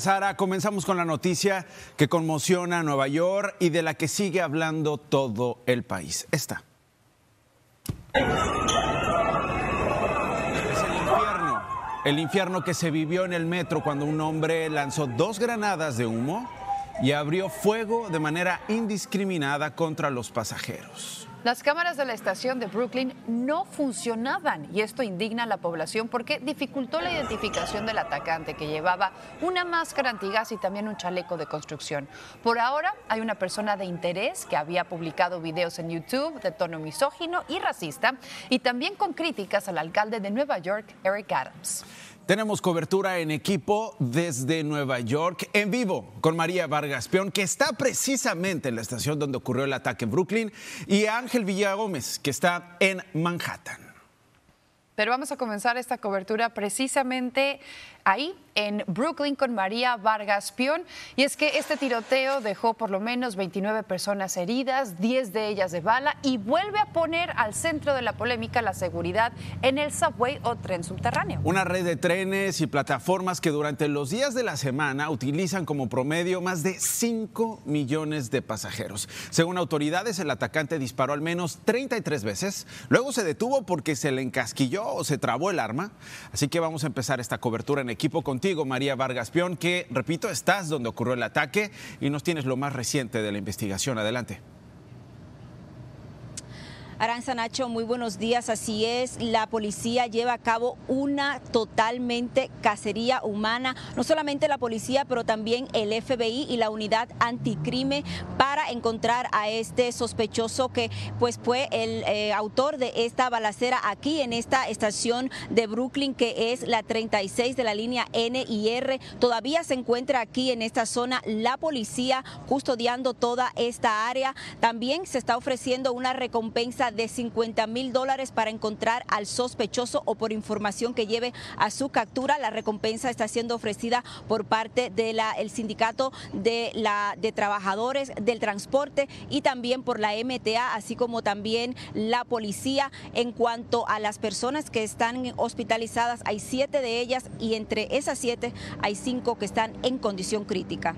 Sara, comenzamos con la noticia que conmociona a Nueva York y de la que sigue hablando todo el país. Esta. Es el infierno. El infierno que se vivió en el metro cuando un hombre lanzó dos granadas de humo y abrió fuego de manera indiscriminada contra los pasajeros. Las cámaras de la estación de Brooklyn no funcionaban y esto indigna a la población porque dificultó la identificación del atacante que llevaba una máscara antigas y también un chaleco de construcción. Por ahora hay una persona de interés que había publicado videos en YouTube de tono misógino y racista y también con críticas al alcalde de Nueva York, Eric Adams. Tenemos cobertura en equipo desde Nueva York, en vivo, con María Vargas Peón, que está precisamente en la estación donde ocurrió el ataque en Brooklyn, y Villagómez, que está en Manhattan. Pero vamos a comenzar esta cobertura precisamente ahí en Brooklyn con María Vargas Pion. Y es que este tiroteo dejó por lo menos 29 personas heridas, 10 de ellas de bala, y vuelve a poner al centro de la polémica la seguridad en el subway o tren subterráneo. Una red de trenes y plataformas que durante los días de la semana utilizan como promedio más de 5 millones de pasajeros. Según autoridades, el atacante disparó al menos 33 veces, luego se detuvo porque se le encasquilló o se trabó el arma. Así que vamos a empezar esta cobertura en equipo contigo, María Vargas Pion, que, repito, estás donde ocurrió el ataque y nos tienes lo más reciente de la investigación. Adelante. Aranza Nacho, muy buenos días. Así es, la policía lleva a cabo una totalmente cacería humana, no solamente la policía, pero también el FBI y la unidad anticrime para encontrar a este sospechoso que pues fue el eh, autor de esta balacera aquí en esta estación de Brooklyn que es la 36 de la línea N y R. Todavía se encuentra aquí en esta zona la policía custodiando toda esta área. También se está ofreciendo una recompensa de 50 mil dólares para encontrar al sospechoso o por información que lleve a su captura. La recompensa está siendo ofrecida por parte del el sindicato de, la, de trabajadores del transporte y también por la MTA, así como también la policía. En cuanto a las personas que están hospitalizadas, hay siete de ellas y entre esas siete hay cinco que están en condición crítica.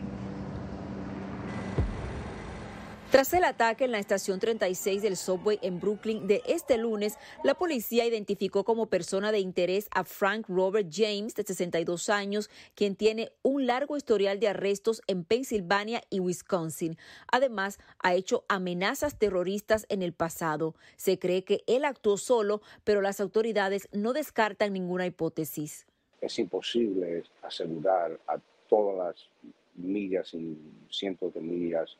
Tras el ataque en la estación 36 del subway en Brooklyn de este lunes, la policía identificó como persona de interés a Frank Robert James, de 62 años, quien tiene un largo historial de arrestos en Pensilvania y Wisconsin. Además, ha hecho amenazas terroristas en el pasado. Se cree que él actuó solo, pero las autoridades no descartan ninguna hipótesis. Es imposible asegurar a todas las millas y cientos de millas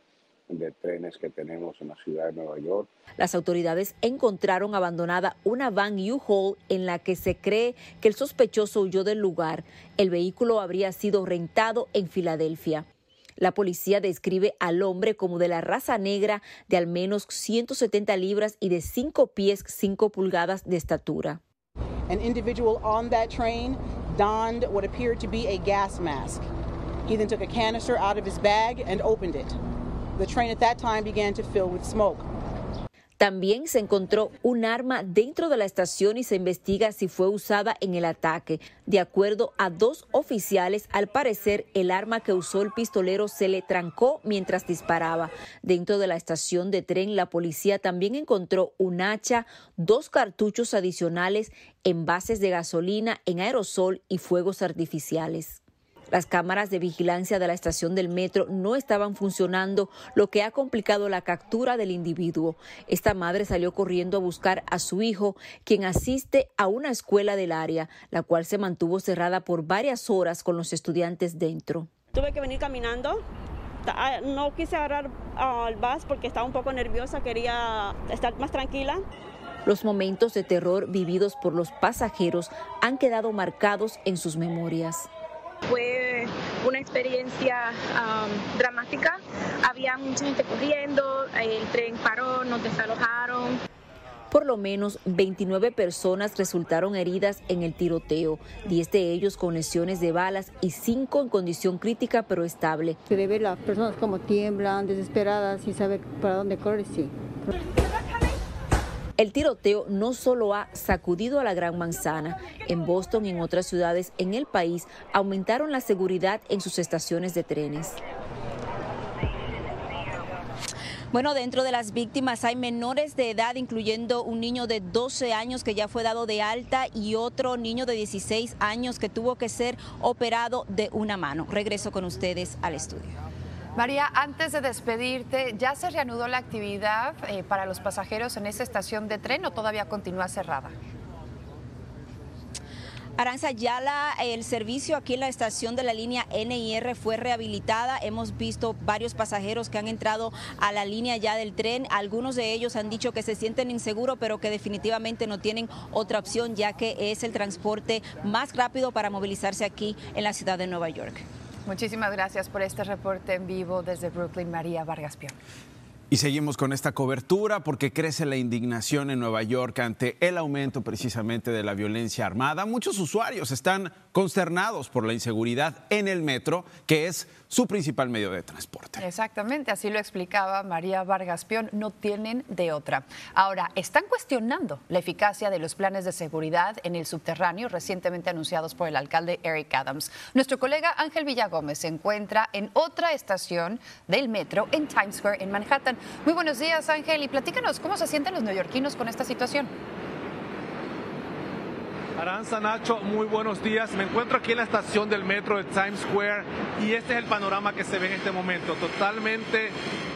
de trenes que tenemos en la ciudad de Nueva York. Las autoridades encontraron abandonada una van U-Haul en la que se cree que el sospechoso huyó del lugar. El vehículo habría sido rentado en Filadelfia. La policía describe al hombre como de la raza negra de al menos 170 libras y de 5 pies 5 pulgadas de estatura. An individual on that train donned what appeared to be a gas mask. He then took a canister out of his bag and opened it. The train at that time began to fill with smoke. También se encontró un arma dentro de la estación y se investiga si fue usada en el ataque. De acuerdo a dos oficiales, al parecer el arma que usó el pistolero se le trancó mientras disparaba. Dentro de la estación de tren, la policía también encontró un hacha, dos cartuchos adicionales, envases de gasolina en aerosol y fuegos artificiales. Las cámaras de vigilancia de la estación del metro no estaban funcionando, lo que ha complicado la captura del individuo. Esta madre salió corriendo a buscar a su hijo, quien asiste a una escuela del área, la cual se mantuvo cerrada por varias horas con los estudiantes dentro. Tuve que venir caminando ah, no quise agarrar al bus porque estaba un poco nerviosa, quería estar más tranquila. Los momentos de terror vividos por los pasajeros han quedado marcados en sus memorias. Una experiencia dramática. Había mucha gente corriendo, el tren paró, nos desalojaron. Por lo menos 29 personas resultaron heridas en el tiroteo, 10 de ellos con lesiones de balas y 5 en condición crítica pero estable. Se ve las personas como tiemblan, desesperadas, sin saber para dónde correr, sí. El tiroteo no solo ha sacudido a la Gran Manzana, en Boston y en otras ciudades en el país aumentaron la seguridad en sus estaciones de trenes. Bueno, dentro de las víctimas hay menores de edad, incluyendo un niño de 12 años que ya fue dado de alta y otro niño de 16 años que tuvo que ser operado de una mano. Regreso con ustedes al estudio. María, antes de despedirte, ¿ya se reanudó la actividad eh, para los pasajeros en esa estación de tren o todavía continúa cerrada? Aranza, ya el servicio aquí en la estación de la línea NIR fue rehabilitada. Hemos visto varios pasajeros que han entrado a la línea ya del tren. Algunos de ellos han dicho que se sienten inseguros, pero que definitivamente no tienen otra opción, ya que es el transporte más rápido para movilizarse aquí en la ciudad de Nueva York. Muchísimas gracias por este reporte en vivo desde Brooklyn, María Vargas Pion. Y seguimos con esta cobertura porque crece la indignación en Nueva York ante el aumento precisamente de la violencia armada. Muchos usuarios están consternados por la inseguridad en el metro, que es su principal medio de transporte. Exactamente, así lo explicaba María Vargas Pion, no tienen de otra. Ahora, están cuestionando la eficacia de los planes de seguridad en el subterráneo recientemente anunciados por el alcalde Eric Adams. Nuestro colega Ángel Villagómez se encuentra en otra estación del metro en Times Square, en Manhattan. Muy buenos días, Ángel, y platícanos cómo se sienten los neoyorquinos con esta situación. Aranza Nacho, muy buenos días. Me encuentro aquí en la estación del metro de Times Square y este es el panorama que se ve en este momento. Totalmente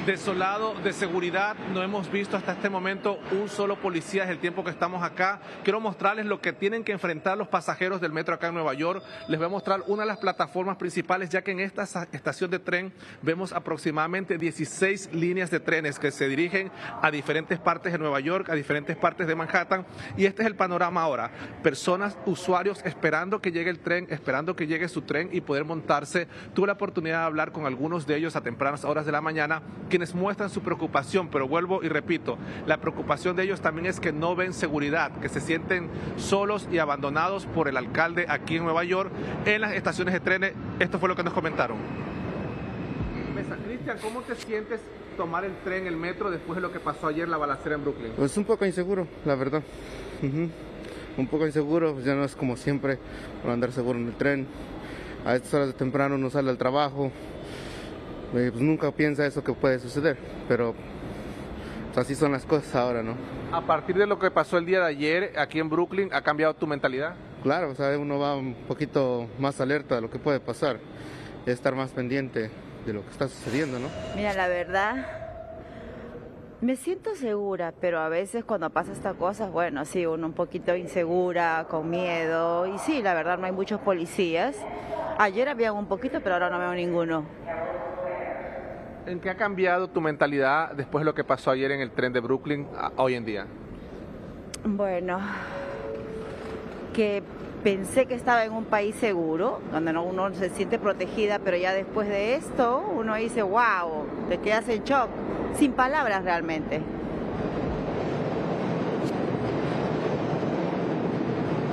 desolado de seguridad. No hemos visto hasta este momento un solo policía desde el tiempo que estamos acá. Quiero mostrarles lo que tienen que enfrentar los pasajeros del metro acá en Nueva York. Les voy a mostrar una de las plataformas principales, ya que en esta estación de tren vemos aproximadamente 16 líneas de trenes que se dirigen a diferentes partes de Nueva York, a diferentes partes de Manhattan. Y este es el panorama ahora. Personas, usuarios esperando que llegue el tren, esperando que llegue su tren y poder montarse. Tuve la oportunidad de hablar con algunos de ellos a tempranas horas de la mañana quienes muestran su preocupación, pero vuelvo y repito, la preocupación de ellos también es que no ven seguridad, que se sienten solos y abandonados por el alcalde aquí en Nueva York en las estaciones de trenes. Esto fue lo que nos comentaron. Cristian, ¿cómo te sientes tomar el tren, el metro, después de lo que pasó ayer, la balacera en Brooklyn? Pues un poco inseguro, la verdad. Un poco inseguro, pues ya no es como siempre por andar seguro en el tren. A estas horas de temprano uno sale al trabajo, eh, pues nunca piensa eso que puede suceder, pero pues, así son las cosas ahora, ¿no? A partir de lo que pasó el día de ayer aquí en Brooklyn, ¿ha cambiado tu mentalidad? Claro, o sea, uno va un poquito más alerta de lo que puede pasar y estar más pendiente de lo que está sucediendo, ¿no? Mira, la verdad, me siento segura, pero a veces cuando pasa estas cosas, bueno, sí, uno un poquito insegura, con miedo, y sí, la verdad no hay muchos policías. Ayer había un poquito, pero ahora no veo ninguno. ¿En qué ha cambiado tu mentalidad después de lo que pasó ayer en el tren de Brooklyn hoy en día? Bueno, que pensé que estaba en un país seguro, donde uno se siente protegida, pero ya después de esto uno dice, wow, te quedas en shock, sin palabras realmente.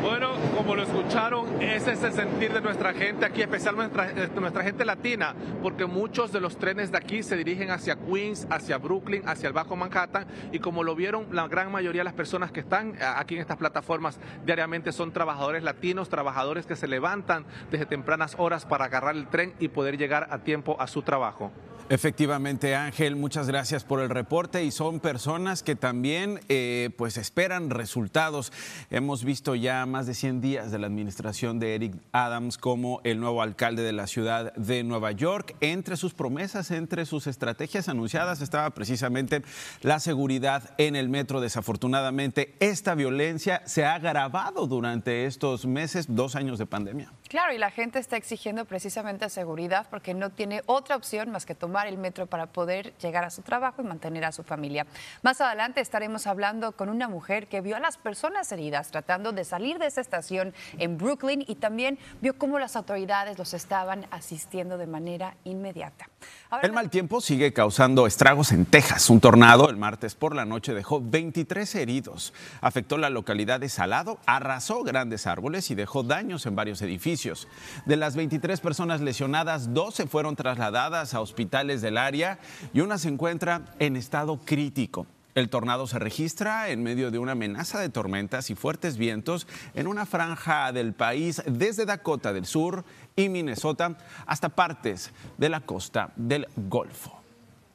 Bueno, como lo escucharon, ese es el sentir de nuestra gente aquí, especialmente nuestra, eh, nuestra gente latina, porque muchos de los trenes de aquí se dirigen hacia Queens, hacia Brooklyn, hacia el Bajo Manhattan, y como lo vieron, la gran mayoría de las personas que están eh, aquí en estas plataformas diariamente son trabajadores latinos, trabajadores que se levantan desde tempranas horas para agarrar el tren y poder llegar a tiempo a su trabajo. Efectivamente, Ángel, muchas gracias por el reporte y son personas que también eh, pues esperan resultados. Hemos visto ya más de 100 días de la administración de Eric Adams como el nuevo alcalde de la ciudad de Nueva York. Entre sus promesas, entre sus estrategias anunciadas estaba precisamente la seguridad en el metro. Desafortunadamente, esta violencia se ha agravado durante estos meses, dos años de pandemia. Claro, y la gente está exigiendo precisamente seguridad porque no tiene otra opción más que tomar el metro para poder llegar a su trabajo y mantener a su familia. Más adelante estaremos hablando con una mujer que vio a las personas heridas tratando de salir de esa estación en Brooklyn y también vio cómo las autoridades los estaban asistiendo de manera inmediata. el mal tiempo sigue causando estragos en Texas. Un tornado el martes por la noche dejó 23 heridos. Afectó la localidad de Salado, arrasó grandes árboles y dejó daños en varios edificios. De las 23 personas lesionadas, 12 fueron trasladadas a hospitales del área y una se encuentra en estado crítico. El tornado se registra en medio de una amenaza de tormentas y fuertes vientos en una franja del país desde Dakota del Sur y Minnesota hasta partes de la costa del Golfo.